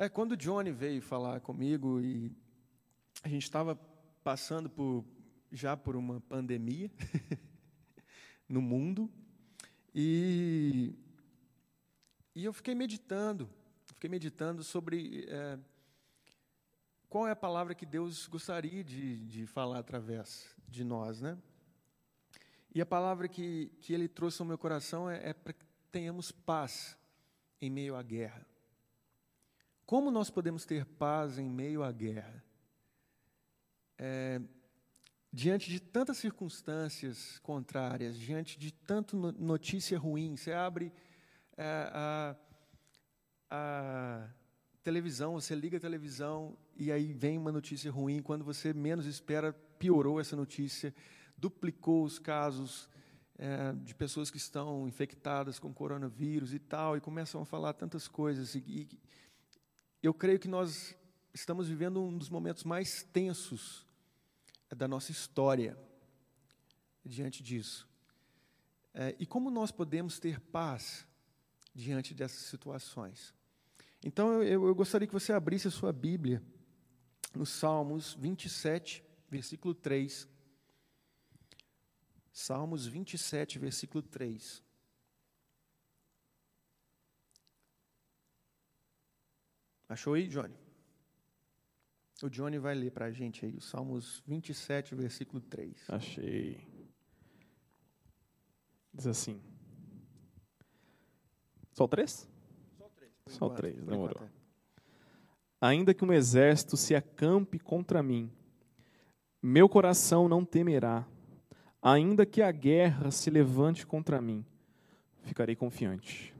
É, quando o Johnny veio falar comigo e a gente estava passando por, já por uma pandemia no mundo e, e eu fiquei meditando, fiquei meditando sobre é, qual é a palavra que Deus gostaria de, de falar através de nós, né? E a palavra que, que Ele trouxe ao meu coração é, é para que tenhamos paz em meio à guerra. Como nós podemos ter paz em meio à guerra? É, diante de tantas circunstâncias contrárias, diante de tanta notícia ruim, você abre é, a, a televisão, você liga a televisão e aí vem uma notícia ruim, quando você menos espera, piorou essa notícia, duplicou os casos é, de pessoas que estão infectadas com coronavírus e tal, e começam a falar tantas coisas. E, e, eu creio que nós estamos vivendo um dos momentos mais tensos da nossa história diante disso. É, e como nós podemos ter paz diante dessas situações? Então, eu, eu gostaria que você abrisse a sua Bíblia no Salmos 27, versículo 3. Salmos 27, versículo 3. Achou aí, Johnny? O Johnny vai ler para a gente aí, o Salmos 27, versículo 3. Achei. Diz assim. Só 3? Só 3. Só o 3, demorou. É. Ainda que um exército se acampe contra mim, meu coração não temerá. Ainda que a guerra se levante contra mim, ficarei confiante.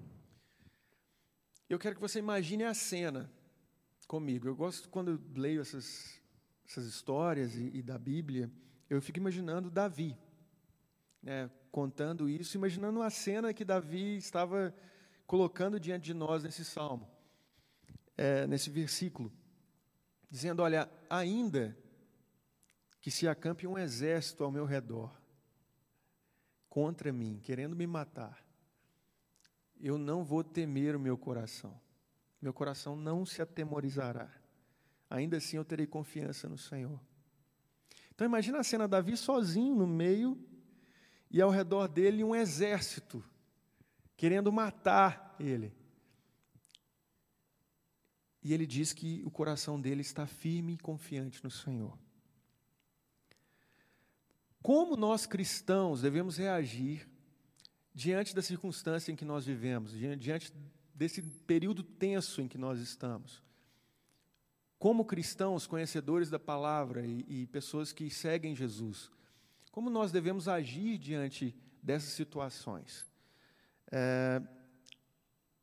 Eu quero que você imagine a cena comigo. Eu gosto quando eu leio essas, essas histórias e, e da Bíblia, eu fico imaginando Davi, né, contando isso, imaginando a cena que Davi estava colocando diante de nós nesse salmo, é, nesse versículo, dizendo: Olha, ainda que se acampe um exército ao meu redor contra mim, querendo me matar, eu não vou temer o meu coração meu coração não se atemorizará. Ainda assim eu terei confiança no Senhor. Então imagina a cena Davi sozinho no meio e ao redor dele um exército querendo matar ele. E ele diz que o coração dele está firme e confiante no Senhor. Como nós cristãos devemos reagir diante da circunstância em que nós vivemos, diante desse período tenso em que nós estamos. Como cristãos, conhecedores da palavra e, e pessoas que seguem Jesus, como nós devemos agir diante dessas situações? É,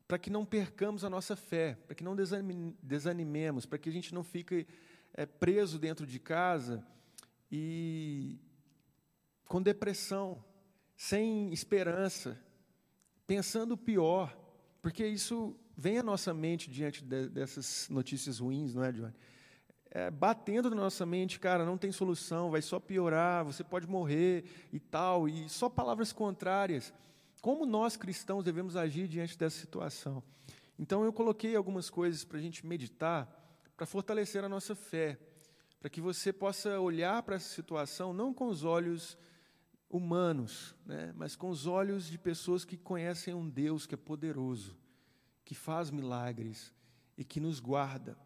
para que não percamos a nossa fé, para que não desanimemos, para que a gente não fique é, preso dentro de casa e com depressão, sem esperança, pensando o pior. Porque isso vem à nossa mente diante de, dessas notícias ruins, não é, Johnny? É, batendo na nossa mente, cara, não tem solução, vai só piorar, você pode morrer e tal, e só palavras contrárias. Como nós cristãos devemos agir diante dessa situação? Então eu coloquei algumas coisas para a gente meditar, para fortalecer a nossa fé, para que você possa olhar para essa situação não com os olhos humanos, né, mas com os olhos de pessoas que conhecem um Deus que é poderoso, que faz milagres e que nos guarda.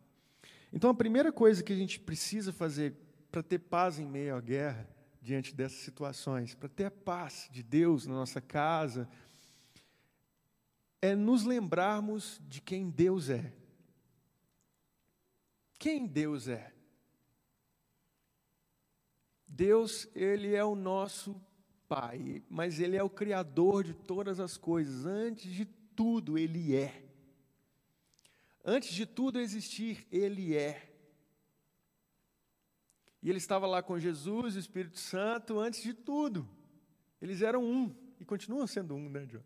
Então, a primeira coisa que a gente precisa fazer para ter paz em meio à guerra, diante dessas situações, para ter a paz de Deus na nossa casa, é nos lembrarmos de quem Deus é. Quem Deus é? Deus, Ele é o nosso Pai, mas Ele é o Criador de todas as coisas. Antes de tudo, Ele é. Antes de tudo existir, Ele é. E Ele estava lá com Jesus, o Espírito Santo, antes de tudo. Eles eram um, e continuam sendo um, né, John?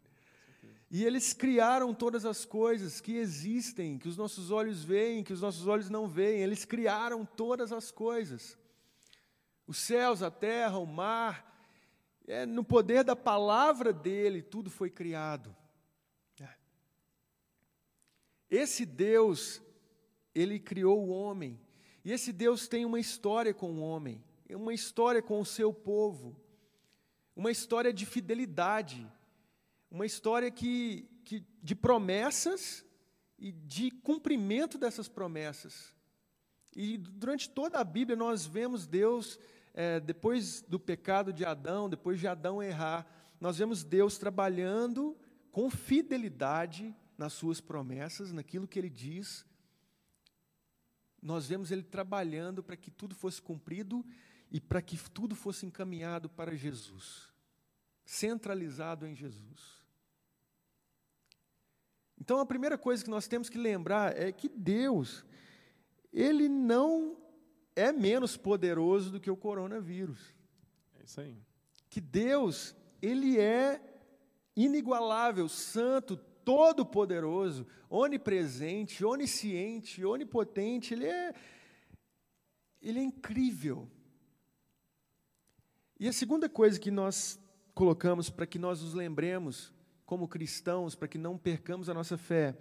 E eles criaram todas as coisas que existem, que os nossos olhos veem, que os nossos olhos não veem. Eles criaram todas as coisas. Os céus, a terra, o mar, é, no poder da palavra dele, tudo foi criado. É. Esse Deus ele criou o homem. E esse Deus tem uma história com o homem, uma história com o seu povo, uma história de fidelidade, uma história que, que, de promessas e de cumprimento dessas promessas. E durante toda a Bíblia nós vemos Deus, é, depois do pecado de Adão, depois de Adão errar, nós vemos Deus trabalhando com fidelidade nas suas promessas, naquilo que ele diz. Nós vemos ele trabalhando para que tudo fosse cumprido e para que tudo fosse encaminhado para Jesus, centralizado em Jesus. Então a primeira coisa que nós temos que lembrar é que Deus, ele não é menos poderoso do que o coronavírus. É isso aí. Que Deus, ele é inigualável, santo, todo-poderoso, onipresente, onisciente, onipotente, ele é ele é incrível. E a segunda coisa que nós colocamos para que nós nos lembremos como cristãos, para que não percamos a nossa fé,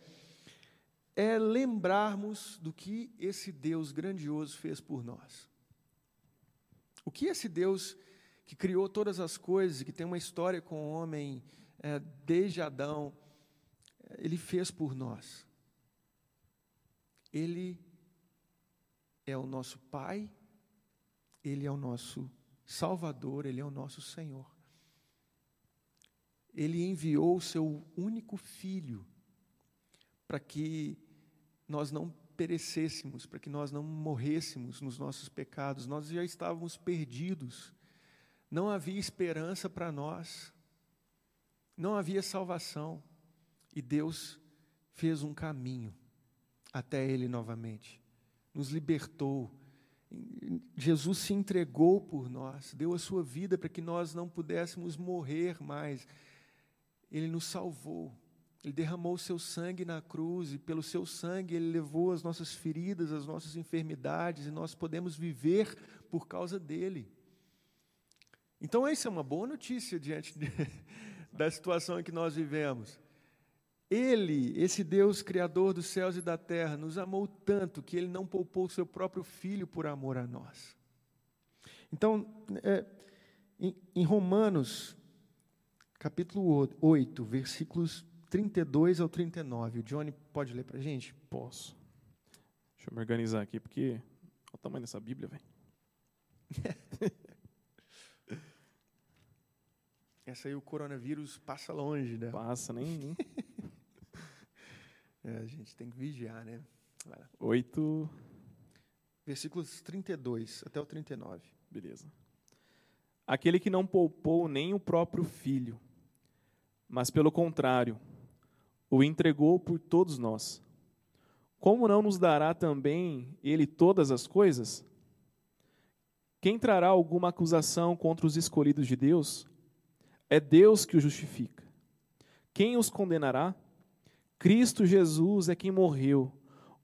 é lembrarmos do que esse Deus grandioso fez por nós. O que esse Deus que criou todas as coisas, que tem uma história com o homem é, desde Adão, ele fez por nós. Ele é o nosso Pai, Ele é o nosso Salvador, Ele é o nosso Senhor. Ele enviou o seu único filho para que nós não perecêssemos, para que nós não morrêssemos nos nossos pecados. Nós já estávamos perdidos. Não havia esperança para nós. Não havia salvação. E Deus fez um caminho até Ele novamente. Nos libertou. Jesus se entregou por nós, deu a sua vida para que nós não pudéssemos morrer mais. Ele nos salvou. Ele derramou o seu sangue na cruz e pelo seu sangue ele levou as nossas feridas, as nossas enfermidades e nós podemos viver por causa dele. Então, essa é uma boa notícia diante de, da situação em que nós vivemos. Ele, esse Deus criador dos céus e da terra, nos amou tanto que ele não poupou o seu próprio filho por amor a nós. Então, é, em, em Romanos, capítulo 8, versículos 32 ao 39. O Johnny pode ler para a gente? Posso. Deixa eu me organizar aqui, porque olha o tamanho dessa Bíblia, velho. Essa aí o coronavírus passa longe, né? Passa, nem. É, a gente tem que vigiar, né? Oito. Versículos 32 até o 39. Beleza. Aquele que não poupou nem o próprio filho, mas pelo contrário, o entregou por todos nós. Como não nos dará também ele todas as coisas? Quem trará alguma acusação contra os escolhidos de Deus? É Deus que os justifica. Quem os condenará? Cristo Jesus é quem morreu,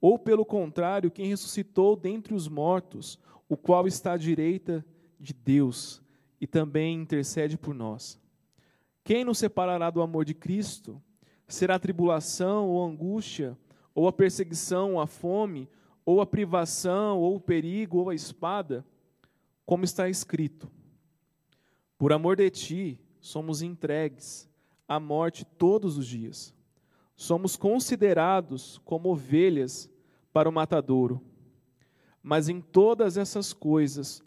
ou pelo contrário, quem ressuscitou dentre os mortos, o qual está à direita de Deus e também intercede por nós. Quem nos separará do amor de Cristo? Será a tribulação ou angústia, ou a perseguição, ou a fome, ou a privação, ou o perigo, ou a espada? Como está escrito: Por amor de ti somos entregues à morte todos os dias somos considerados como ovelhas para o matadouro. Mas em todas essas coisas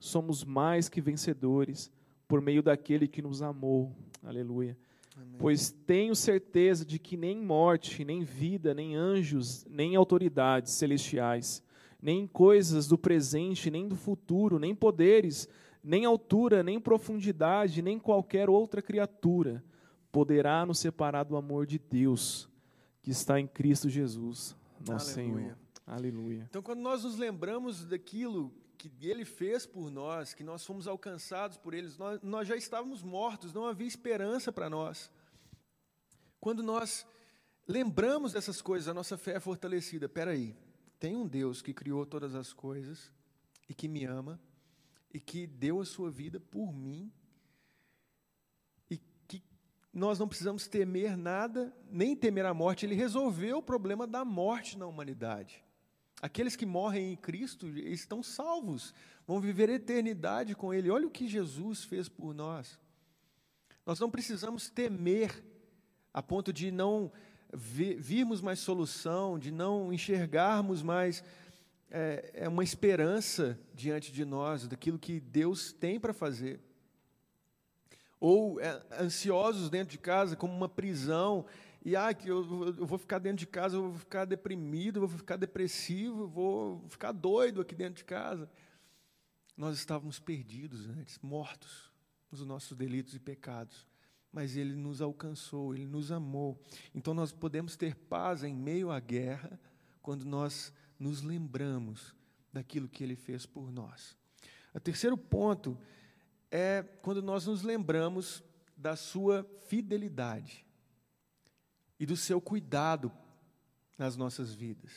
somos mais que vencedores por meio daquele que nos amou. Aleluia. Amém. Pois tenho certeza de que nem morte, nem vida, nem anjos, nem autoridades celestiais, nem coisas do presente, nem do futuro, nem poderes, nem altura, nem profundidade, nem qualquer outra criatura poderá nos separar do amor de Deus que está em Cristo Jesus, nosso Aleluia. Senhor. Aleluia. Então, quando nós nos lembramos daquilo que Ele fez por nós, que nós fomos alcançados por Ele, nós, nós já estávamos mortos, não havia esperança para nós. Quando nós lembramos dessas coisas, a nossa fé é fortalecida. Espera aí, tem um Deus que criou todas as coisas e que me ama e que deu a sua vida por mim nós não precisamos temer nada, nem temer a morte. Ele resolveu o problema da morte na humanidade. Aqueles que morrem em Cristo estão salvos, vão viver eternidade com Ele. Olha o que Jesus fez por nós. Nós não precisamos temer a ponto de não virmos mais solução, de não enxergarmos mais é, é uma esperança diante de nós daquilo que Deus tem para fazer. Ou é, ansiosos dentro de casa, como uma prisão, e ah, que eu, eu, vou ficar dentro de casa, eu vou ficar deprimido, eu vou ficar depressivo, eu vou ficar doido aqui dentro de casa. Nós estávamos perdidos antes, mortos nos nossos delitos e pecados mas Ele nos alcançou, Ele nos amou. Então nós podemos ter paz em meio à guerra quando nós nos lembramos daquilo que Ele fez por nós. O terceiro ponto é quando nós nos lembramos da Sua fidelidade e do seu cuidado nas nossas vidas.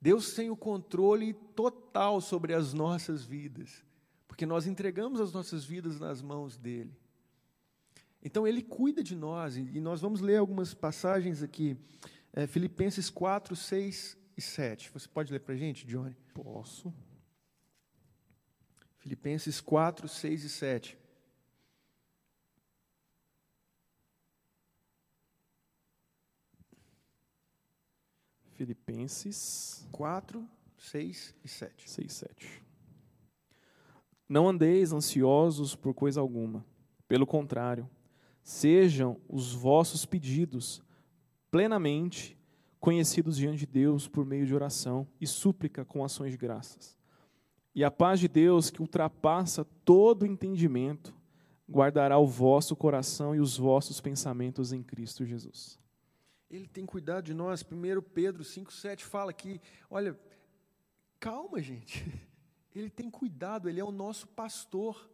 Deus tem o controle total sobre as nossas vidas, porque nós entregamos as nossas vidas nas mãos dele. Então ele cuida de nós, e nós vamos ler algumas passagens aqui, é, Filipenses 4, 6 e 7. Você pode ler para a gente, Johnny? Posso. Filipenses 4, 6 e 7. Filipenses 4, 6 e 7. 6 7. Não andeis ansiosos por coisa alguma. Pelo contrário, sejam os vossos pedidos plenamente conhecidos diante de Deus por meio de oração e súplica com ações de graças. E a paz de Deus, que ultrapassa todo entendimento, guardará o vosso coração e os vossos pensamentos em Cristo Jesus. Ele tem cuidado de nós. 1 Pedro 5,7 fala que, olha, calma, gente. Ele tem cuidado, ele é o nosso pastor.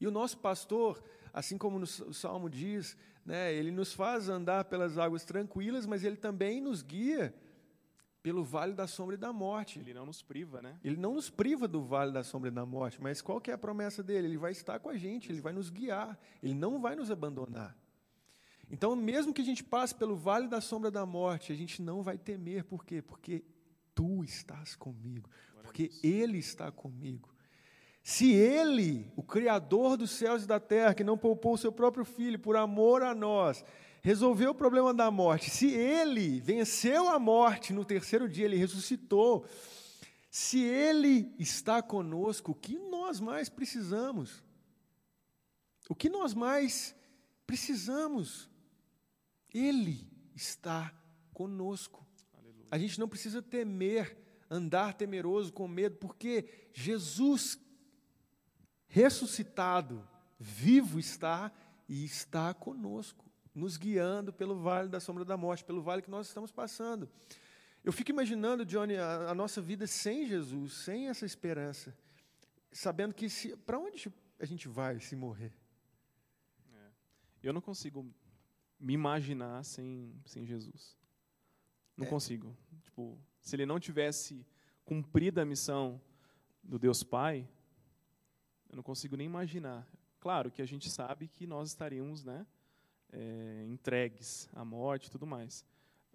E o nosso pastor, assim como no, o Salmo diz, né, ele nos faz andar pelas águas tranquilas, mas ele também nos guia pelo vale da sombra e da morte. Ele não nos priva, né? Ele não nos priva do vale da sombra e da morte, mas qual que é a promessa dele? Ele vai estar com a gente, ele vai nos guiar, ele não vai nos abandonar. Então, mesmo que a gente passe pelo vale da sombra da morte, a gente não vai temer, por quê? Porque tu estás comigo, porque ele está comigo. Se ele, o Criador dos céus e da terra, que não poupou o seu próprio filho por amor a nós, resolveu o problema da morte, se ele venceu a morte no terceiro dia, ele ressuscitou, se ele está conosco, o que nós mais precisamos? O que nós mais precisamos? Ele está conosco. Aleluia. A gente não precisa temer, andar temeroso com medo, porque Jesus ressuscitado, vivo está e está conosco, nos guiando pelo vale da sombra da morte, pelo vale que nós estamos passando. Eu fico imaginando, Johnny, a, a nossa vida sem Jesus, sem essa esperança, sabendo que para onde a gente vai se morrer? É. Eu não consigo me imaginar sem, sem Jesus. Não é. consigo. Tipo, se ele não tivesse cumprido a missão do Deus Pai, eu não consigo nem imaginar. Claro que a gente sabe que nós estaríamos né, é, entregues à morte e tudo mais.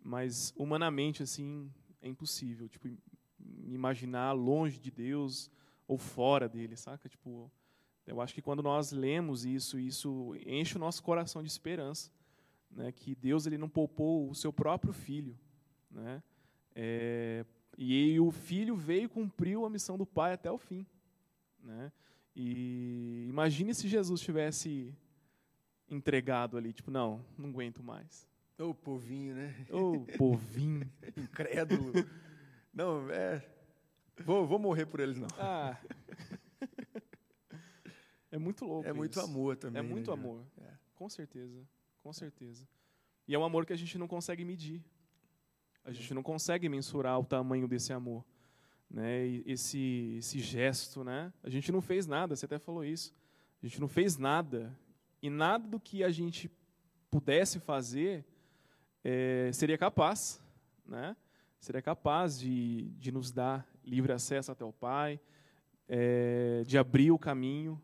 Mas, humanamente, assim, é impossível. Tipo, imaginar longe de Deus ou fora dele, saca? Tipo, eu acho que quando nós lemos isso, isso enche o nosso coração de esperança, né? Que Deus ele não poupou o seu próprio filho, né? É, e o filho veio e cumpriu a missão do pai até o fim, né? E imagine se Jesus tivesse entregado ali, tipo, não, não aguento mais. Ô, povinho, né? Ô, povinho. Incrédulo. Não, é. Vou, vou morrer por eles, não. Ah. É muito louco. É muito isso. amor também. É muito né, amor. É. Com certeza. Com certeza. E é um amor que a gente não consegue medir. A gente não consegue mensurar o tamanho desse amor né, esse, esse gesto. Né? A gente não fez nada, você até falou isso. A gente não fez nada. E nada do que a gente pudesse fazer é, seria capaz. Né? Seria capaz de, de nos dar livre acesso até o Pai, é, de abrir o caminho.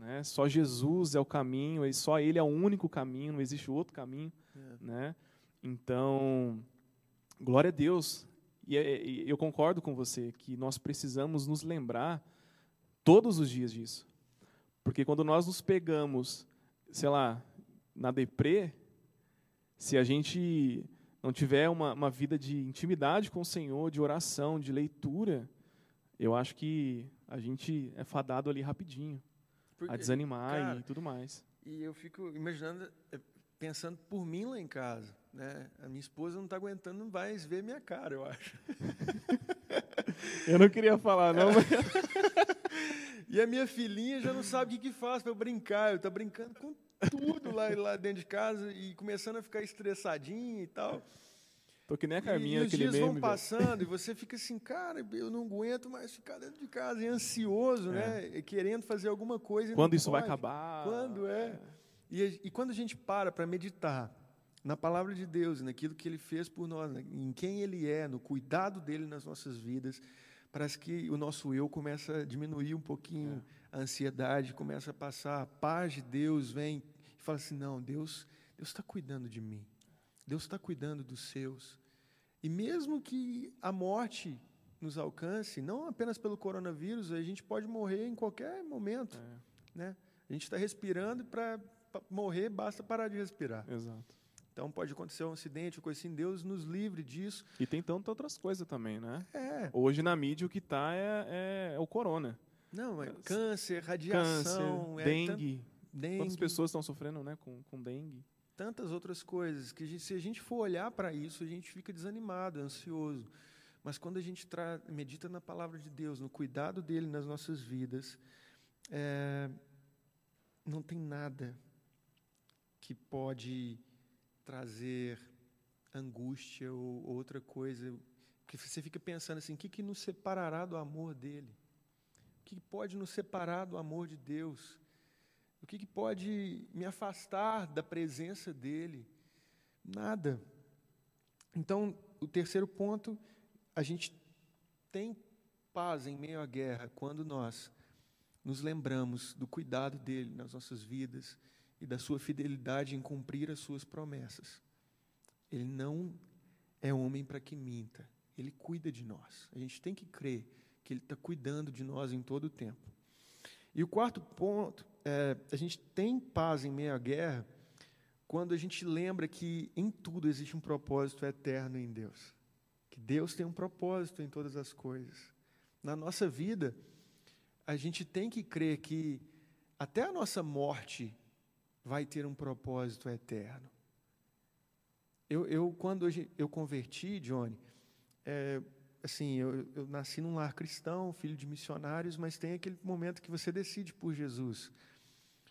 Né? Só Jesus é o caminho, e só Ele é o único caminho, não existe outro caminho. É. Né? Então, glória a Deus E, e eu concordo com você que nós precisamos nos lembrar todos os dias disso. Porque quando nós nos pegamos, sei lá, na deprê, se a gente não tiver uma, uma vida de intimidade com o Senhor, de oração, de leitura, eu acho que a gente é fadado ali rapidinho Porque, a desanimar cara, e tudo mais. E eu fico imaginando, eh, pensando por mim lá em casa, né? A minha esposa não está aguentando mais ver minha cara, eu acho. eu não queria falar, não. Mas... e a minha filhinha já não sabe o que, que faz para brincar. Eu estou brincando com tudo lá, lá dentro de casa e começando a ficar estressadinho e tal. Tô que nem a Carminha, e, e os dias meme. vão passando e você fica assim, cara, eu não aguento mais ficar dentro de casa, e ansioso, é. né? Querendo fazer alguma coisa. Quando isso pode. vai acabar? Quando é. é. E, e, quando a gente para para meditar na palavra de Deus, naquilo que Ele fez por nós, né? em quem Ele é, no cuidado dele nas nossas vidas, parece que o nosso eu começa a diminuir um pouquinho. É a ansiedade começa a passar, a paz de Deus vem e fala assim: não, Deus Deus está cuidando de mim, Deus está cuidando dos seus. E mesmo que a morte nos alcance, não apenas pelo coronavírus, a gente pode morrer em qualquer momento. É. Né? A gente está respirando e para morrer basta parar de respirar. Exato. Então pode acontecer um acidente, coisa assim, Deus nos livre disso. E tem tantas outras coisas também, né? É. Hoje na mídia o que está é, é, é, o corona. Não, é câncer, radiação, câncer, é dengue. dengue. Quantas pessoas estão sofrendo né, com, com dengue? Tantas outras coisas que a gente, se a gente for olhar para isso, a gente fica desanimado, ansioso. Mas quando a gente medita na palavra de Deus, no cuidado dele nas nossas vidas, é, não tem nada que pode trazer angústia ou outra coisa. Que você fica pensando assim: o que, que nos separará do amor dele? que pode nos separar do amor de Deus? O que, pode me afastar da presença dEle? Nada. Então, o terceiro ponto, a gente tem paz em meio à guerra quando nós nos lembramos do cuidado dele nas nossas vidas e da sua fidelidade em cumprir as suas promessas. Ele não é homem para que minta, ele cuida de nós. A gente tem que crer que Ele está cuidando de nós em todo o tempo. E o quarto ponto, é, a gente tem paz em meio à guerra quando a gente lembra que em tudo existe um propósito eterno em Deus. Que Deus tem um propósito em todas as coisas. Na nossa vida, a gente tem que crer que até a nossa morte vai ter um propósito eterno. Eu, eu quando eu converti, Johnny, é, assim, eu, eu, nasci num lar cristão, filho de missionários, mas tem aquele momento que você decide por Jesus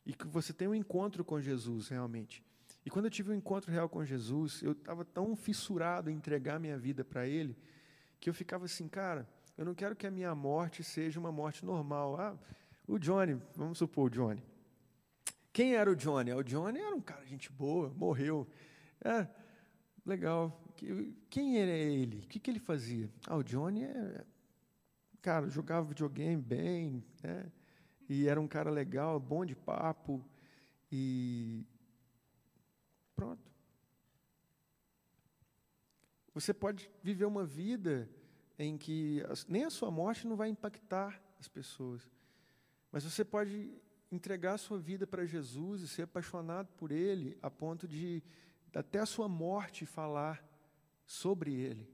e que você tem um encontro com Jesus realmente. E quando eu tive um encontro real com Jesus, eu estava tão fissurado em entregar minha vida para Ele que eu ficava assim, cara, eu não quero que a minha morte seja uma morte normal. Ah, o Johnny, vamos supor o Johnny. Quem era o Johnny? O Johnny era um cara gente boa, morreu. É, legal. Quem era ele? O que, que ele fazia? Ah, o Johnny é. Cara, jogava videogame bem, né? E era um cara legal, bom de papo. E. Pronto. Você pode viver uma vida em que nem a sua morte não vai impactar as pessoas. Mas você pode entregar a sua vida para Jesus e ser apaixonado por Ele a ponto de, até a sua morte, falar sobre ele.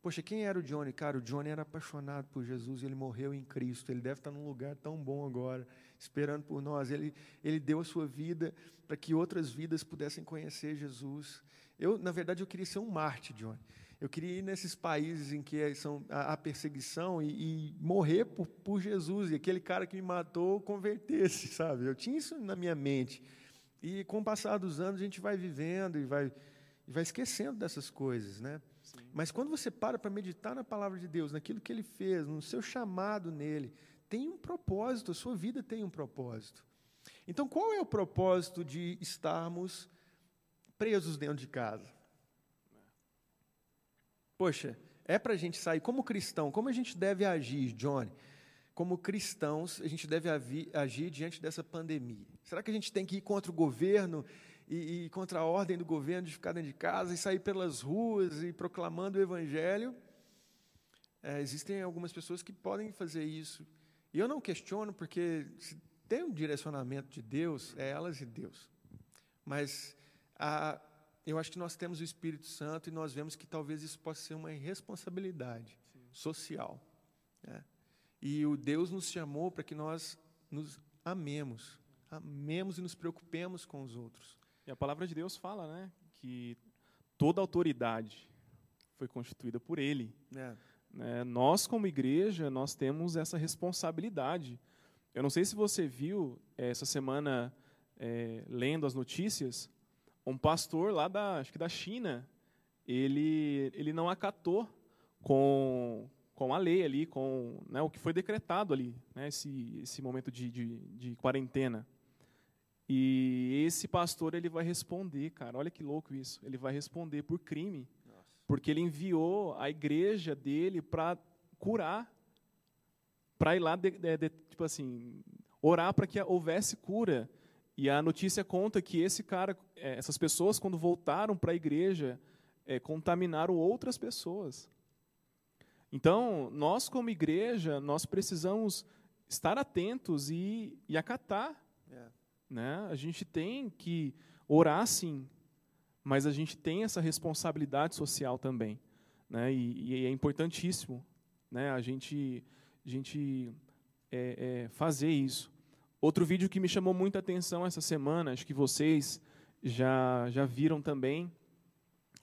Poxa, quem era o Johnny? Cara, o Johnny era apaixonado por Jesus, ele morreu em Cristo, ele deve estar num lugar tão bom agora, esperando por nós. Ele, ele deu a sua vida para que outras vidas pudessem conhecer Jesus. Eu, na verdade, eu queria ser um Marte, Johnny. Eu queria ir nesses países em que são, há perseguição e, e, morrer por, por Jesus, e aquele cara que me matou convertesse, sabe? Eu tinha isso na minha mente. E com o passar dos anos, a gente vai vivendo e vai e vai esquecendo dessas coisas, né? Sim. Mas quando você para para meditar na palavra de Deus, naquilo que Ele fez, no seu chamado nele, tem um propósito, a sua vida tem um propósito. Então, qual é o propósito de estarmos presos dentro de casa? Poxa, é para a gente sair como cristão, como a gente deve agir, Johnny? Como cristãos, a gente deve agir diante dessa pandemia. Será que a gente tem que ir contra o governo e, e, contra a ordem do governo de ficar dentro de casa e sair pelas ruas e proclamando o evangelho? É, existem algumas pessoas que podem fazer isso. E eu não questiono, porque se tem um direcionamento de Deus, é elas e Deus. Mas a, eu acho que nós temos o Espírito Santo e nós vemos que talvez isso possa ser uma irresponsabilidade Sim. social. Né? E o Deus nos chamou para que nós nos amemos, amemos e nos preocupemos com os outros. E a palavra de Deus fala, né, que toda autoridade foi constituída por Ele. É. Né? Nós, como igreja, nós temos essa responsabilidade. Eu não sei se você viu essa semana é, lendo as notícias, um pastor lá da, acho que da China, ele, ele não acatou com, com a lei ali, com né, o que foi decretado ali, né, esse, esse momento de, de, de quarentena. E esse pastor ele vai responder, cara, olha que louco isso. Ele vai responder por crime, Nossa. porque ele enviou a igreja dele para curar, para ir lá, de, de, de, tipo assim, orar para que houvesse cura. E a notícia conta que esse cara, é, essas pessoas, quando voltaram para a igreja, é, contaminaram outras pessoas. Então, nós como igreja, nós precisamos estar atentos e, e acatar. É. Né? A gente tem que orar sim, mas a gente tem essa responsabilidade social também. Né? E, e é importantíssimo né? a gente, a gente é, é, fazer isso. Outro vídeo que me chamou muita atenção essa semana, acho que vocês já, já viram também,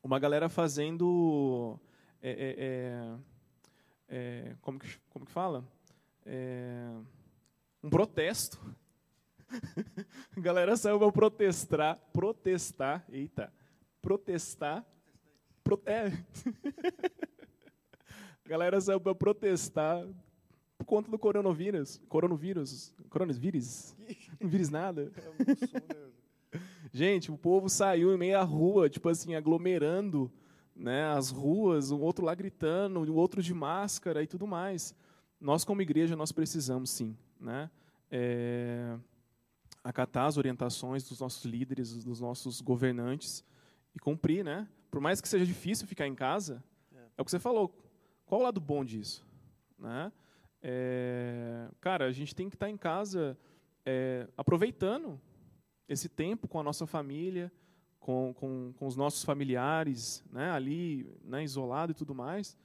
uma galera fazendo. É, é, é, é como, que, como que fala? um protesto a galera saiu para protestar, protestar, eita, protestar, pro, é. a galera saiu para protestar por conta do coronavírus, coronavírus, coronavírus, não vírus nada. É Gente, o povo saiu em meia rua, tipo assim, aglomerando, né, as ruas, o outro lá gritando, o outro de máscara e tudo mais. Nós como igreja nós precisamos sim, né? É acatar as orientações dos nossos líderes, dos nossos governantes e cumprir, né? Por mais que seja difícil ficar em casa, é, é o que você falou. Qual o lado bom disso, né? É, cara, a gente tem que estar em casa é, aproveitando esse tempo com a nossa família, com, com, com os nossos familiares, né, ali, né, isolado e tudo mais.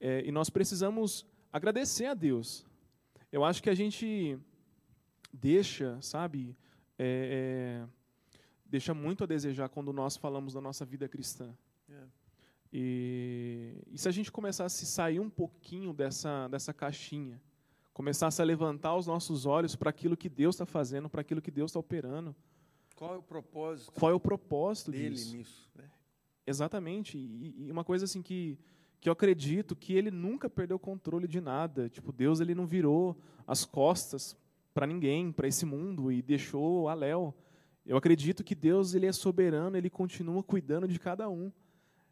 É, e nós precisamos agradecer a Deus. Eu acho que a gente deixa, sabe, é, é, deixa muito a desejar quando nós falamos da nossa vida cristã. É. E, e, se a gente começasse a sair um pouquinho dessa, dessa caixinha, começasse a levantar os nossos olhos para aquilo que Deus está fazendo, para aquilo que Deus está operando. Qual é o propósito? Qual é o propósito dele disso? nisso? Né? Exatamente. E, e, uma coisa assim que, que eu acredito que ele nunca perdeu o controle de nada. Tipo, Deus ele não virou as costas para ninguém, para esse mundo e deixou a Léo. Eu acredito que Deus ele é soberano, ele continua cuidando de cada um.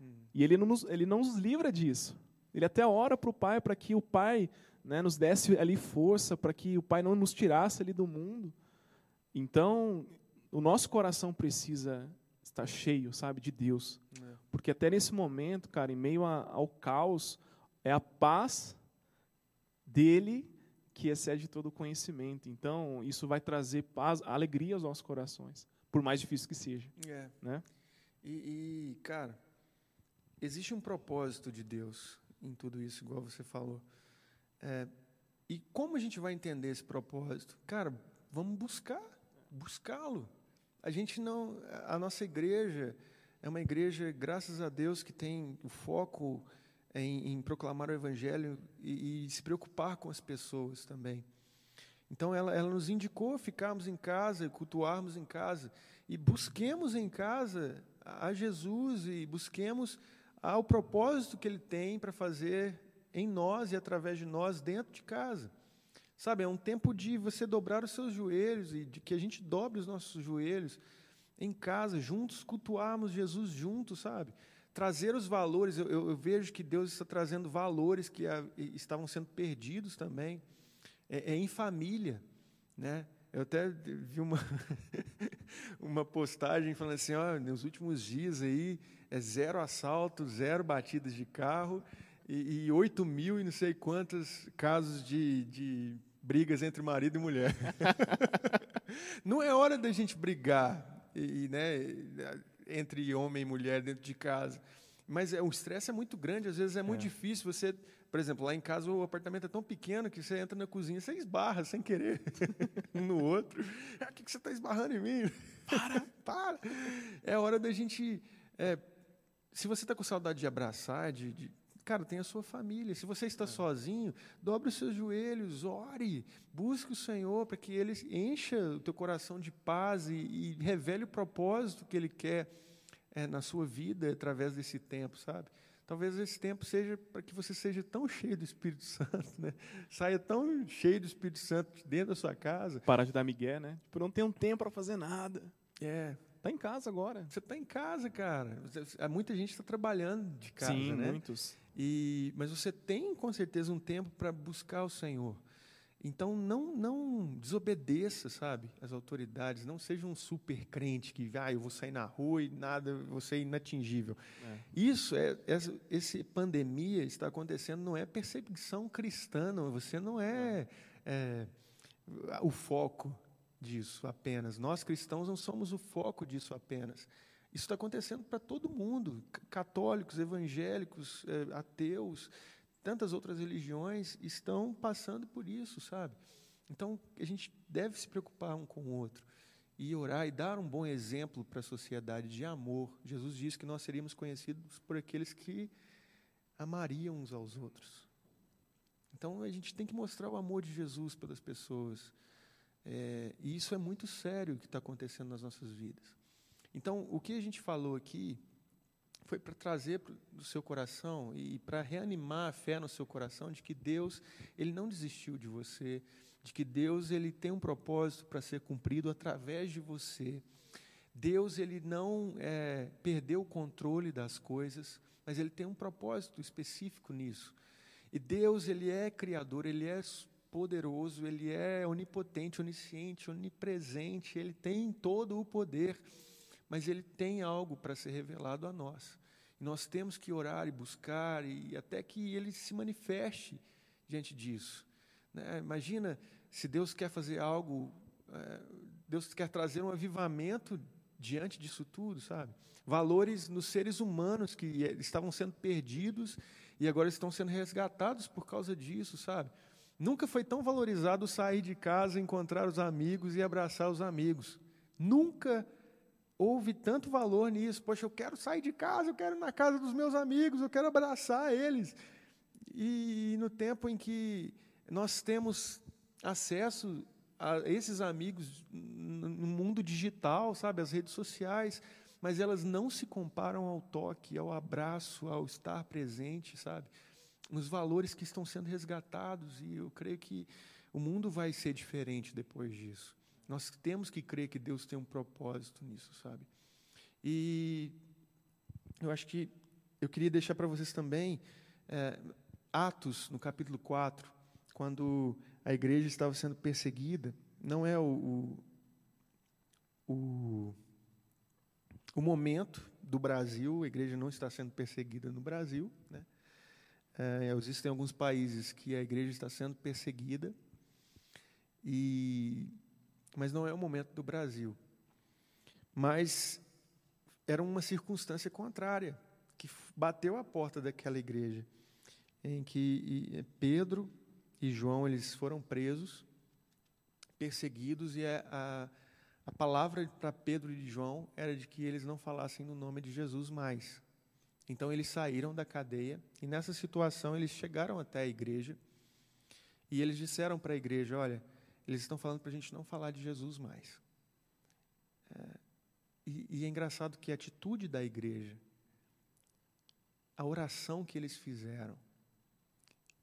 Hum. E ele não, nos, ele não nos livra disso. Ele até ora para o Pai para que o Pai né, nos desse ali força, para que o Pai não nos tirasse ali do mundo. Então, o nosso coração precisa estar cheio, sabe, de Deus. É. Porque até nesse momento, cara, em meio a, ao caos, é a paz dele que excede todo conhecimento. Então, isso vai trazer paz, alegria aos nossos corações, por mais difícil que seja. É. Né? E, e, cara, existe um propósito de Deus em tudo isso, igual você falou. É, e como a gente vai entender esse propósito? Cara, vamos buscar, buscá-lo. A gente não, a nossa igreja é uma igreja, graças a Deus, que tem o foco em, em proclamar o Evangelho e, e, se preocupar com as pessoas também. Então, ela, ela nos indicou ficarmos em casa, cultuarmos em casa, e busquemos em casa a Jesus e busquemos ao propósito que Ele tem para fazer em nós e através de nós dentro de casa. Sabe, é um tempo de você dobrar os seus joelhos e de que a gente dobre os nossos joelhos em casa, juntos, cultuarmos Jesus juntos, sabe? trazer os valores, eu, eu, vejo que Deus está trazendo valores que a, estavam sendo perdidos também, é, é, em família, né? Eu até vi uma, uma postagem falando assim, ó, nos últimos dias aí é zero assalto, zero batidas de carro e, e 8 mil e não sei quantos casos de, de brigas entre marido e mulher. não é hora da gente brigar e, né, entre homem e mulher dentro de casa. Mas é, o estresse é muito grande, às vezes é muito é. difícil você. Por exemplo, lá em casa o apartamento é tão pequeno que você entra na cozinha, você esbarra sem querer um no outro. Ah, o que, que você está esbarrando em mim? Para, para. É hora da gente. É, se você está com saudade de abraçar, de, de Cara, tem a sua família. Se você está é. sozinho, dobre os seus joelhos, ore, busque o Senhor para que Ele encha o teu coração de paz e, e revele o propósito que Ele quer é, na sua vida através desse tempo, sabe? Talvez esse tempo seja para que você seja tão cheio do Espírito Santo, né? Saia tão cheio do Espírito Santo dentro da sua casa. Parar de dar migué, né? Tipo, não tenho tempo para fazer nada. É. Está em casa agora. Você está em casa, cara. Muita gente está trabalhando de casa, Sim, né? muitos. E, mas você tem, com certeza, um tempo para buscar o Senhor. Então, não, não desobedeça, sabe, as autoridades. Não seja um super crente que, ah, eu vou sair na rua e nada, vou ser inatingível. É. Isso, é, essa esse pandemia está acontecendo, não é perseguição cristã, não. Você não é, é o foco disso apenas. Nós cristãos não somos o foco disso apenas. Isso está acontecendo para todo mundo, católicos, evangélicos, é, ateus, tantas outras religiões estão passando por isso, sabe? Então, a gente deve se preocupar um com o outro e orar e dar um bom exemplo para a sociedade de amor. Jesus disse que nós seríamos conhecidos por aqueles que amariam uns aos outros. Então, a gente tem que mostrar o amor de Jesus pelas pessoas. É, e isso é muito sério o que está acontecendo nas nossas vidas. Então, o que a gente falou aqui foi para trazer para o seu coração e para reanimar a fé no seu coração de que Deus ele não desistiu de você, de que Deus ele tem um propósito para ser cumprido através de você. Deus ele não é, perdeu o controle das coisas, mas ele tem um propósito específico nisso. E Deus ele é criador, ele é poderoso, ele é onipotente, onisciente, onipresente, ele tem todo o poder mas ele tem algo para ser revelado a nós. E nós temos que orar e buscar, e até que ele se manifeste diante disso. Né? Imagina se Deus quer fazer algo, é, Deus quer trazer um avivamento diante disso tudo, sabe? Valores nos seres humanos que estavam sendo perdidos e agora estão sendo resgatados por causa disso, sabe? Nunca foi tão valorizado sair de casa, encontrar os amigos e abraçar os amigos. Nunca houve tanto valor nisso. Poxa, eu quero sair de casa, eu quero ir na casa dos meus amigos, eu quero abraçar eles. E, no tempo em que nós temos acesso a esses amigos no mundo digital, sabe, as redes sociais, mas elas não se comparam ao toque, ao abraço, ao estar presente, sabe? Os valores que estão sendo resgatados e eu creio que o mundo vai ser diferente depois disso. Nós temos que crer que Deus tem um propósito nisso, sabe? E eu acho que eu queria deixar para vocês também é, Atos, no capítulo 4, quando a igreja estava sendo perseguida, não é o, o, o, o momento do Brasil, a igreja não está sendo perseguida no Brasil, né? É, existem alguns países que a igreja está sendo perseguida e mas não é o momento do Brasil. Mas era uma circunstância contrária que bateu a porta daquela igreja, em que Pedro e João eles foram presos, perseguidos e a, a, palavra para Pedro e João era de que eles não falassem no nome de Jesus mais. Então eles saíram da cadeia e nessa situação eles chegaram até a igreja e eles disseram para a igreja, olha, eles estão falando para a gente não falar de Jesus mais. É, e, e é engraçado que a atitude da igreja, a oração que eles fizeram,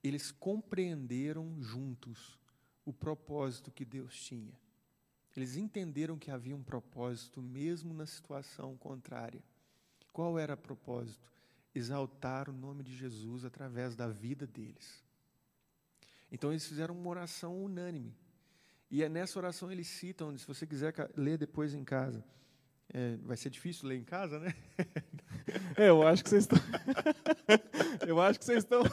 eles compreenderam juntos o propósito que Deus tinha. Eles entenderam que havia um propósito mesmo na situação contrária. Qual era o propósito? Exaltar o nome de Jesus através da vida deles. Então eles fizeram uma oração unânime. E é nessa oração eles citam, se você quiser ler depois em casa, É, vai ser difícil ler em casa, né? É, eu acho que vocês estão. eu acho que vocês estão.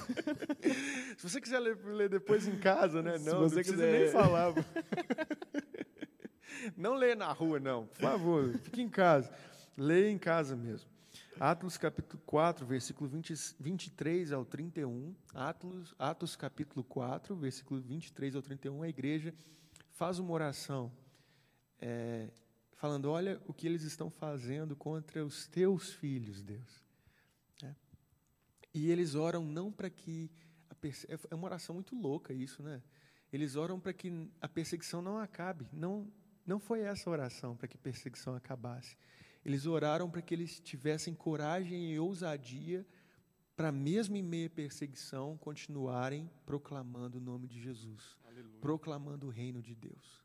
Se você quiser ler, ler, depois em casa, né? Se Não, você não quiser- nem falar. não lê na rua, não. Por favor, fique em casa. Leia em casa mesmo. Atos capítulo 4, versículo 20, 23 ao 31. Atos, Atos capítulo 4, versículo 23 ao 31. A igreja faz uma oração é, falando: Olha o que eles estão fazendo contra os teus filhos, Deus. É. E eles oram não para que. Perse- é uma oração muito louca isso, né? Eles oram para que a perseguição não acabe. Não, não foi essa oração para que a perseguição acabasse. Eles oraram para que eles tivessem coragem e ousadia para, mesmo em meio à perseguição, continuarem proclamando o nome de Jesus, proclamando o reino de Deus.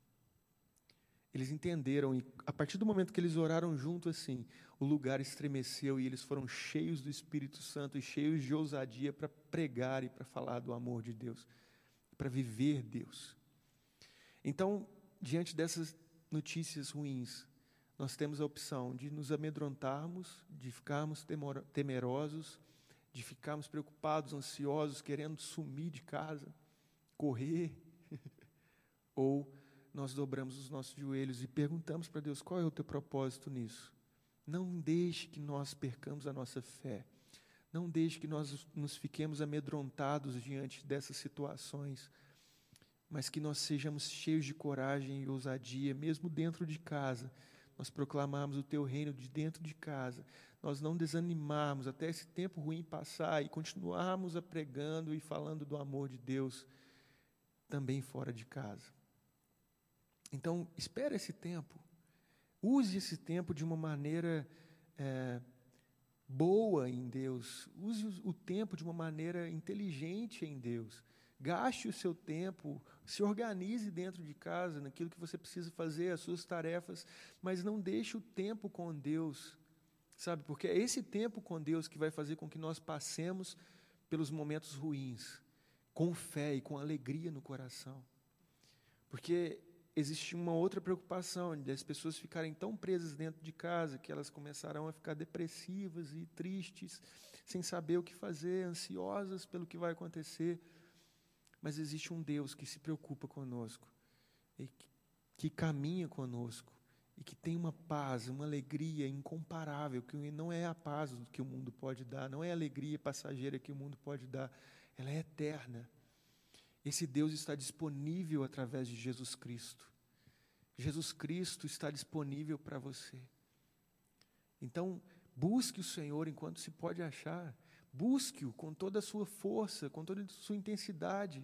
Eles entenderam, e a partir do momento que eles oraram junto assim, o lugar estremeceu e eles foram cheios do Espírito Santo e cheios de ousadia para pregar e para falar do amor de Deus, para viver Deus. Então, diante dessas notícias ruins, nós temos a opção de nos amedrontarmos, de ficarmos temerosos, de ficarmos preocupados, ansiosos, querendo sumir de casa, correr, ou nós dobramos os nossos joelhos e perguntamos para Deus qual é o teu propósito nisso. Não deixe que nós percamos a nossa fé. Não deixe que nós nos fiquemos amedrontados diante dessas situações, mas que nós sejamos cheios de coragem e ousadia, mesmo dentro de casa. Nós proclamarmos o teu reino de dentro de casa. Nós não desanimarmos até esse tempo ruim passar e continuarmos a pregando e falando do amor de Deus também fora de casa. Então, espere esse tempo. Use esse tempo de uma maneira é, boa em Deus. Use o tempo de uma maneira inteligente em Deus. Gaste o seu tempo, se organize dentro de casa, naquilo que você precisa fazer, as suas tarefas, mas não deixe o tempo com Deus, sabe? Porque é esse tempo com Deus que vai fazer com que nós passemos pelos momentos ruins, com fé e com alegria no coração. Porque existe uma outra preocupação de as pessoas ficarem tão presas dentro de casa que elas começarão a ficar depressivas e tristes, sem saber o que fazer, ansiosas pelo que vai acontecer. Mas existe um Deus que se preocupa conosco, e que, que caminha conosco, e que tem uma paz, uma alegria incomparável, que não é a paz que o mundo pode dar, não é a alegria passageira que o mundo pode dar, ela é eterna. Esse Deus está disponível através de Jesus Cristo. Jesus Cristo está disponível para você. Então, busque o Senhor enquanto se pode achar. Busque-o com toda a sua força, com toda a sua intensidade.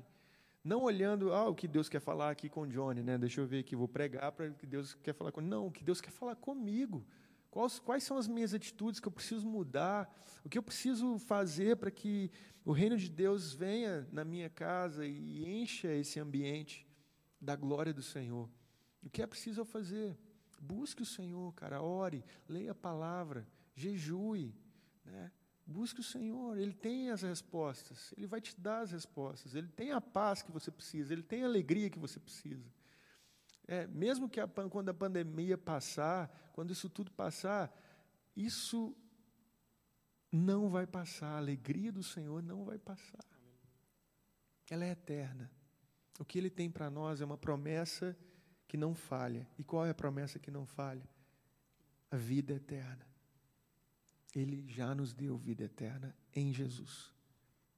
Não olhando, ah, o que Deus quer falar aqui com Johnny, né? Deixa eu ver aqui, vou pregar para o que Deus quer falar com Não, o que Deus quer falar comigo. Quais, quais são as minhas atitudes que eu preciso mudar? O que eu preciso fazer para que o reino de Deus venha na minha casa e encha esse ambiente da glória do Senhor? O que é preciso eu fazer? Busque o Senhor, cara, ore, leia a palavra, jejue, né? Busque o Senhor, Ele tem as respostas, Ele vai te dar as respostas, Ele tem a paz que você precisa, Ele tem a alegria que você precisa. É, mesmo que a, quando a pandemia passar, quando isso tudo passar, isso não vai passar, a alegria do Senhor não vai passar. Ela é eterna. O que Ele tem para nós é uma promessa que não falha. E qual é a promessa que não falha? A vida eterna. Ele já nos deu vida eterna em Jesus.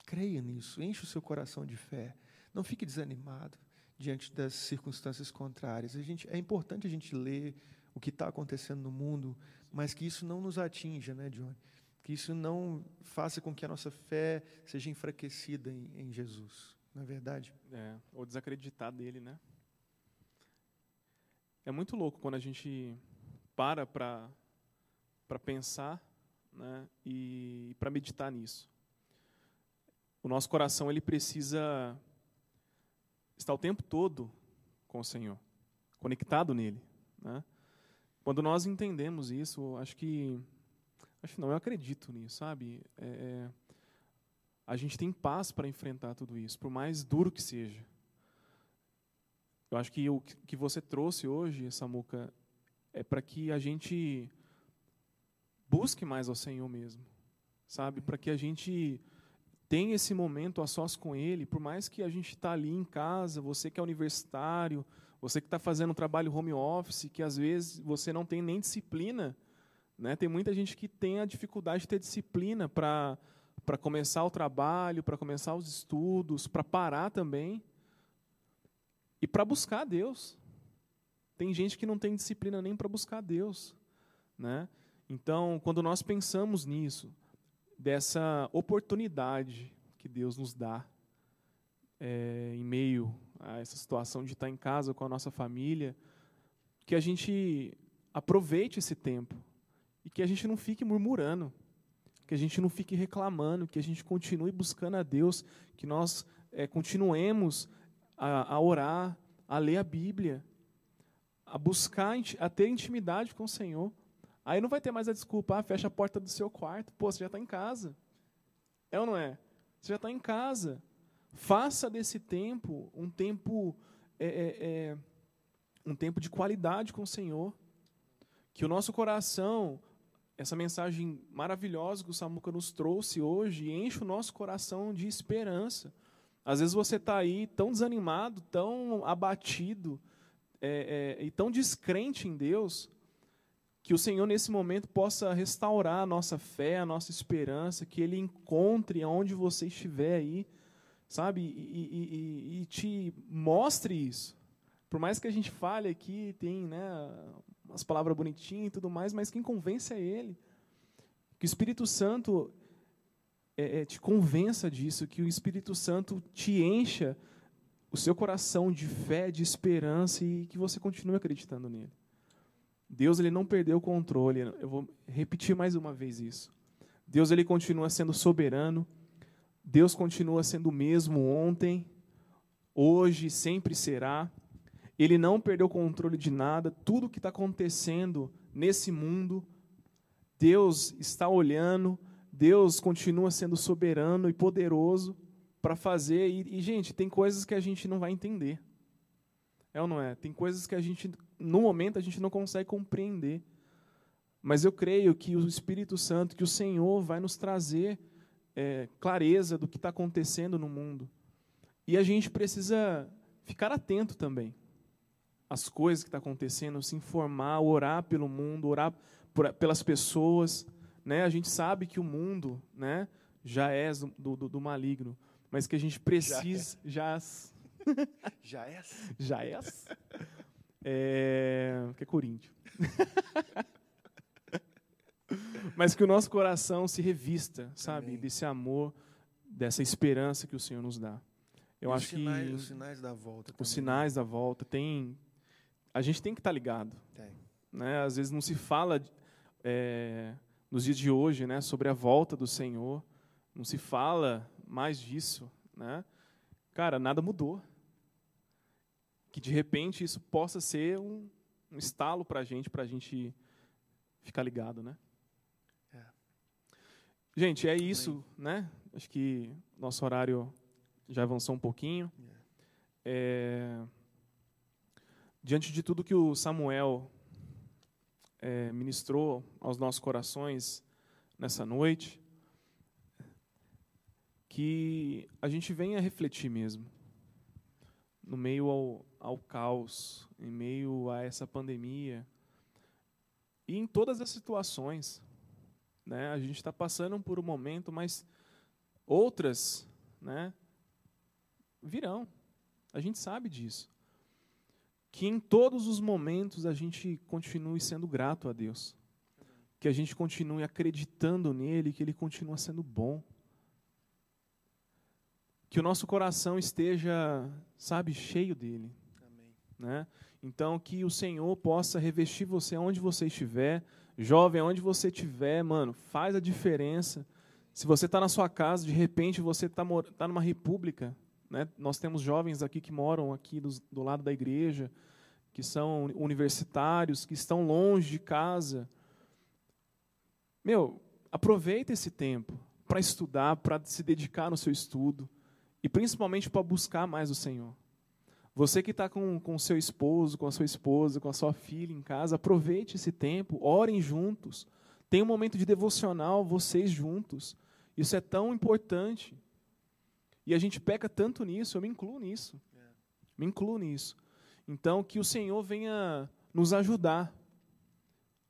Creia nisso, enche o seu coração de fé. Não fique desanimado diante das circunstâncias contrárias. A gente, é importante a gente ler o que está acontecendo no mundo, mas que isso não nos atinja, né, Johnny? Que isso não faça com que a nossa fé seja enfraquecida em, em Jesus. Não é verdade? É, ou desacreditar dele, né? É muito louco quando a gente para para pensar, né, e para meditar nisso. O nosso coração ele precisa estar o tempo todo com o Senhor, conectado nele, né? Quando nós entendemos isso, acho que acho não, eu acredito nisso, sabe? É, é, a gente tem paz para enfrentar tudo isso, por mais duro que seja. Eu acho que o que você trouxe hoje, Samuca, é para que a gente busque mais ao Senhor mesmo, sabe? Para que a gente tenha esse momento a sós com Ele, por mais que a gente está ali em casa, você que é universitário, você que está fazendo um trabalho home office, que às vezes você não tem nem disciplina, né? Tem muita gente que tem a dificuldade de ter disciplina para para começar o trabalho, para começar os estudos, para parar também e para buscar Deus. Tem gente que não tem disciplina nem para buscar Deus, né? Então, quando nós pensamos nisso, dessa oportunidade que Deus nos dá é, em meio a essa situação de estar em casa com a nossa família, que a gente aproveite esse tempo e que a gente não fique murmurando, que a gente não fique reclamando, que a gente continue buscando a Deus, que nós é, continuemos a, a orar, a ler a Bíblia, a buscar, a ter intimidade com o Senhor. Aí não vai ter mais a desculpa, ah, fecha a porta do seu quarto. Pô, você já está em casa. É ou não é? Você já está em casa. Faça desse tempo um tempo é, é, é, um tempo de qualidade com o Senhor. Que o nosso coração, essa mensagem maravilhosa que o Samuca nos trouxe hoje, enche o nosso coração de esperança. Às vezes você está aí tão desanimado, tão abatido é, é, e tão descrente em Deus, que o Senhor, nesse momento, possa restaurar a nossa fé, a nossa esperança, que Ele encontre onde você estiver aí, sabe? E, e, e, e te mostre isso. Por mais que a gente fale aqui, tem né, umas palavras bonitinhas e tudo mais, mas quem convence é Ele. Que o Espírito Santo é, é, te convença disso, que o Espírito Santo te encha o seu coração de fé, de esperança e que você continue acreditando nele. Deus ele não perdeu o controle. Eu vou repetir mais uma vez isso. Deus ele continua sendo soberano. Deus continua sendo o mesmo ontem, hoje, sempre será. Ele não perdeu o controle de nada. Tudo que está acontecendo nesse mundo, Deus está olhando. Deus continua sendo soberano e poderoso para fazer. E, e, gente, tem coisas que a gente não vai entender. É ou não é? Tem coisas que a gente, no momento, a gente não consegue compreender. Mas eu creio que o Espírito Santo, que o Senhor vai nos trazer é, clareza do que está acontecendo no mundo. E a gente precisa ficar atento também às coisas que estão tá acontecendo, se informar, orar pelo mundo, orar por, pelas pessoas. Né? A gente sabe que o mundo né, já é do, do, do maligno, mas que a gente precisa. Já, é. já Já é? Já é? É, que é Corinthians. Mas que o nosso coração se revista, sabe, Amém. desse amor, dessa esperança que o Senhor nos dá. Eu e acho os sinais, que os sinais da volta. Também. Os sinais da volta tem. A gente tem que estar tá ligado. Tem. Né? Às vezes não se fala é, nos dias de hoje, né, sobre a volta do Senhor. Não se fala mais disso, né? Cara, nada mudou que de repente isso possa ser um, um estalo para a gente, para a gente ficar ligado, né? É. Gente, é isso, né? Acho que nosso horário já avançou um pouquinho. É. É, diante de tudo que o Samuel é, ministrou aos nossos corações nessa noite, que a gente venha refletir mesmo, no meio ao, ao caos, em meio a essa pandemia. E em todas as situações. Né? A gente está passando por um momento, mas outras né, virão. A gente sabe disso. Que em todos os momentos a gente continue sendo grato a Deus. Que a gente continue acreditando nele, que ele continua sendo bom. Que o nosso coração esteja, sabe, cheio dele né? Então, que o Senhor possa revestir você onde você estiver. Jovem, onde você estiver, mano, faz a diferença. Se você está na sua casa, de repente você está tá numa república. Né? Nós temos jovens aqui que moram aqui do, do lado da igreja, que são universitários, que estão longe de casa. Meu, aproveita esse tempo para estudar, para se dedicar no seu estudo e principalmente para buscar mais o Senhor. Você que está com, com seu esposo, com a sua esposa, com a sua filha em casa, aproveite esse tempo, orem juntos, Tem um momento de devocional, vocês juntos. Isso é tão importante. E a gente peca tanto nisso, eu me incluo nisso. Me incluo nisso. Então, que o Senhor venha nos ajudar.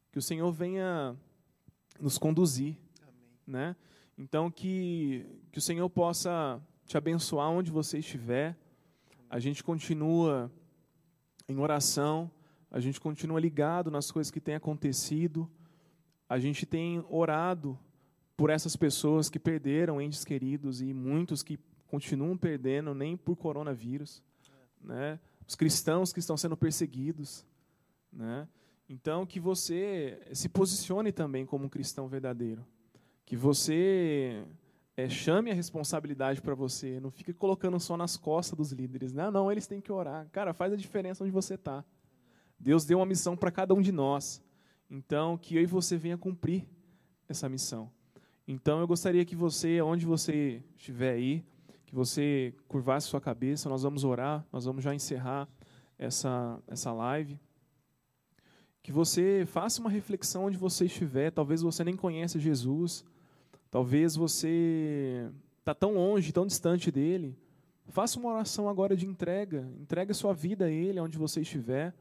Que o Senhor venha nos conduzir. Né? Então, que, que o Senhor possa te abençoar onde você estiver. A gente continua em oração, a gente continua ligado nas coisas que têm acontecido. A gente tem orado por essas pessoas que perderam entes queridos e muitos que continuam perdendo, nem por coronavírus. Né? Os cristãos que estão sendo perseguidos. Né? Então, que você se posicione também como um cristão verdadeiro. Que você é, chame a responsabilidade para você. Não fique colocando só nas costas dos líderes. Não, não, eles têm que orar. Cara, faz a diferença onde você está. Deus deu uma missão para cada um de nós. Então, que eu e você venha cumprir essa missão. Então, eu gostaria que você, onde você estiver aí, que você curvasse sua cabeça. Nós vamos orar, nós vamos já encerrar essa, essa live. Que você faça uma reflexão onde você estiver. Talvez você nem conheça Jesus. Talvez você está tão longe, tão distante dele. Faça uma oração agora de entrega. Entregue a sua vida a Ele, onde você estiver.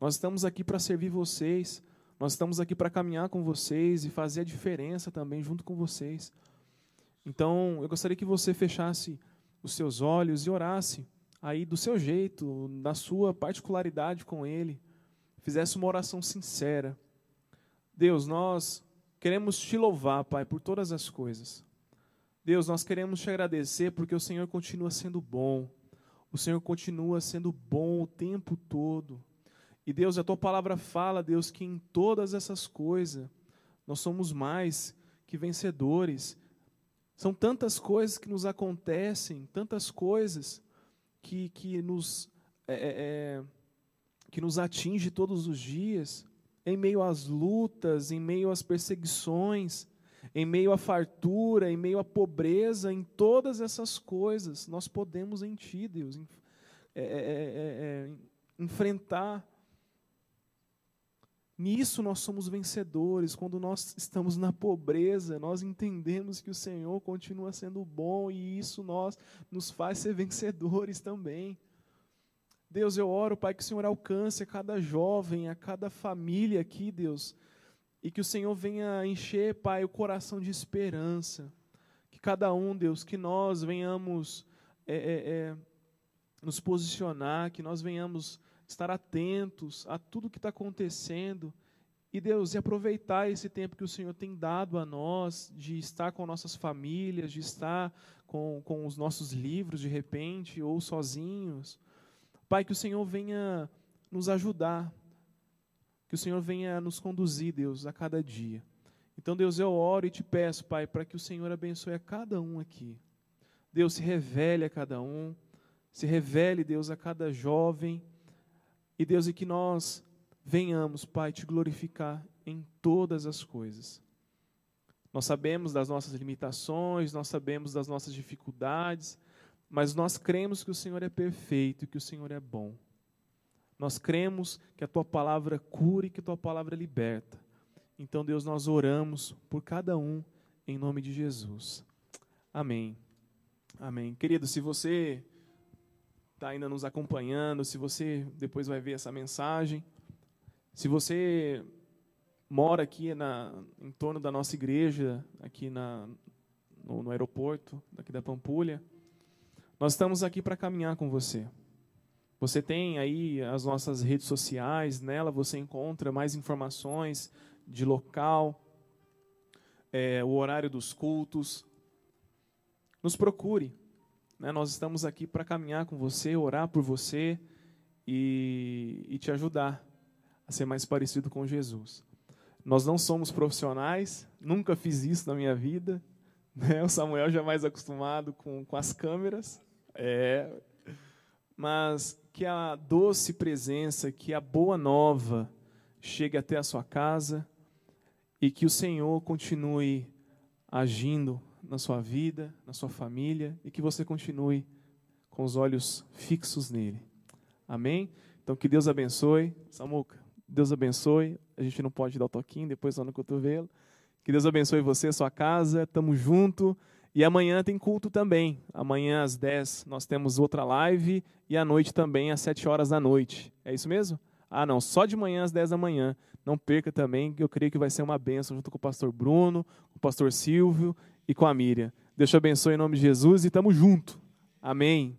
Nós estamos aqui para servir vocês. Nós estamos aqui para caminhar com vocês e fazer a diferença também junto com vocês. Então, eu gostaria que você fechasse os seus olhos e orasse aí do seu jeito, na sua particularidade com Ele. Fizesse uma oração sincera. Deus, nós queremos te louvar, Pai, por todas as coisas. Deus, nós queremos te agradecer porque o Senhor continua sendo bom. O Senhor continua sendo bom o tempo todo. E Deus, a tua palavra fala, Deus, que em todas essas coisas nós somos mais que vencedores. São tantas coisas que nos acontecem, tantas coisas que, que, nos, é, é, é que nos atinge todos os dias, em meio às lutas, em meio às perseguições, em meio à fartura, em meio à pobreza, em todas essas coisas, nós podemos em Ti, Deus, é, é, é, enfrentar Nisso nós somos vencedores. Quando nós estamos na pobreza, nós entendemos que o Senhor continua sendo bom e isso nós nos faz ser vencedores também. Deus, eu oro, Pai, que o Senhor alcance a cada jovem, a cada família aqui, Deus, e que o Senhor venha encher, Pai, o coração de esperança. Que cada um, Deus, que nós venhamos é, é, é, nos posicionar, que nós venhamos estar atentos a tudo que está acontecendo. E Deus, e aproveitar esse tempo que o Senhor tem dado a nós, de estar com nossas famílias, de estar com, com os nossos livros de repente, ou sozinhos. Pai, que o Senhor venha nos ajudar, que o Senhor venha nos conduzir, Deus, a cada dia. Então, Deus, eu oro e te peço, Pai, para que o Senhor abençoe a cada um aqui. Deus, se revele a cada um, se revele, Deus, a cada jovem, e Deus, e que nós venhamos, Pai, te glorificar em todas as coisas. Nós sabemos das nossas limitações, nós sabemos das nossas dificuldades, mas nós cremos que o Senhor é perfeito e que o Senhor é bom. Nós cremos que a tua palavra cura e que a tua palavra liberta. Então, Deus, nós oramos por cada um em nome de Jesus. Amém. Amém. Querido, se você está ainda nos acompanhando, se você depois vai ver essa mensagem, se você mora aqui na, em torno da nossa igreja, aqui na, no, no aeroporto, daqui da Pampulha, nós estamos aqui para caminhar com você. Você tem aí as nossas redes sociais, nela você encontra mais informações de local, é, o horário dos cultos. Nos procure. Né? Nós estamos aqui para caminhar com você, orar por você e, e te ajudar a ser mais parecido com Jesus. Nós não somos profissionais, nunca fiz isso na minha vida. Né? O Samuel já é mais acostumado com, com as câmeras. É, mas que a doce presença, que a boa nova chegue até a sua casa e que o Senhor continue agindo na sua vida, na sua família e que você continue com os olhos fixos nele. Amém? Então que Deus abençoe. Samuca, Deus abençoe. A gente não pode dar o toquinho, depois só no cotovelo. Que Deus abençoe você, sua casa. Tamo junto. E amanhã tem culto também. Amanhã às 10 nós temos outra live e à noite também às 7 horas da noite. É isso mesmo? Ah, não, só de manhã às 10 da manhã. Não perca também, que eu creio que vai ser uma bênção junto com o pastor Bruno, com o pastor Silvio e com a Miriam. Deus te abençoe em nome de Jesus e tamo junto. Amém.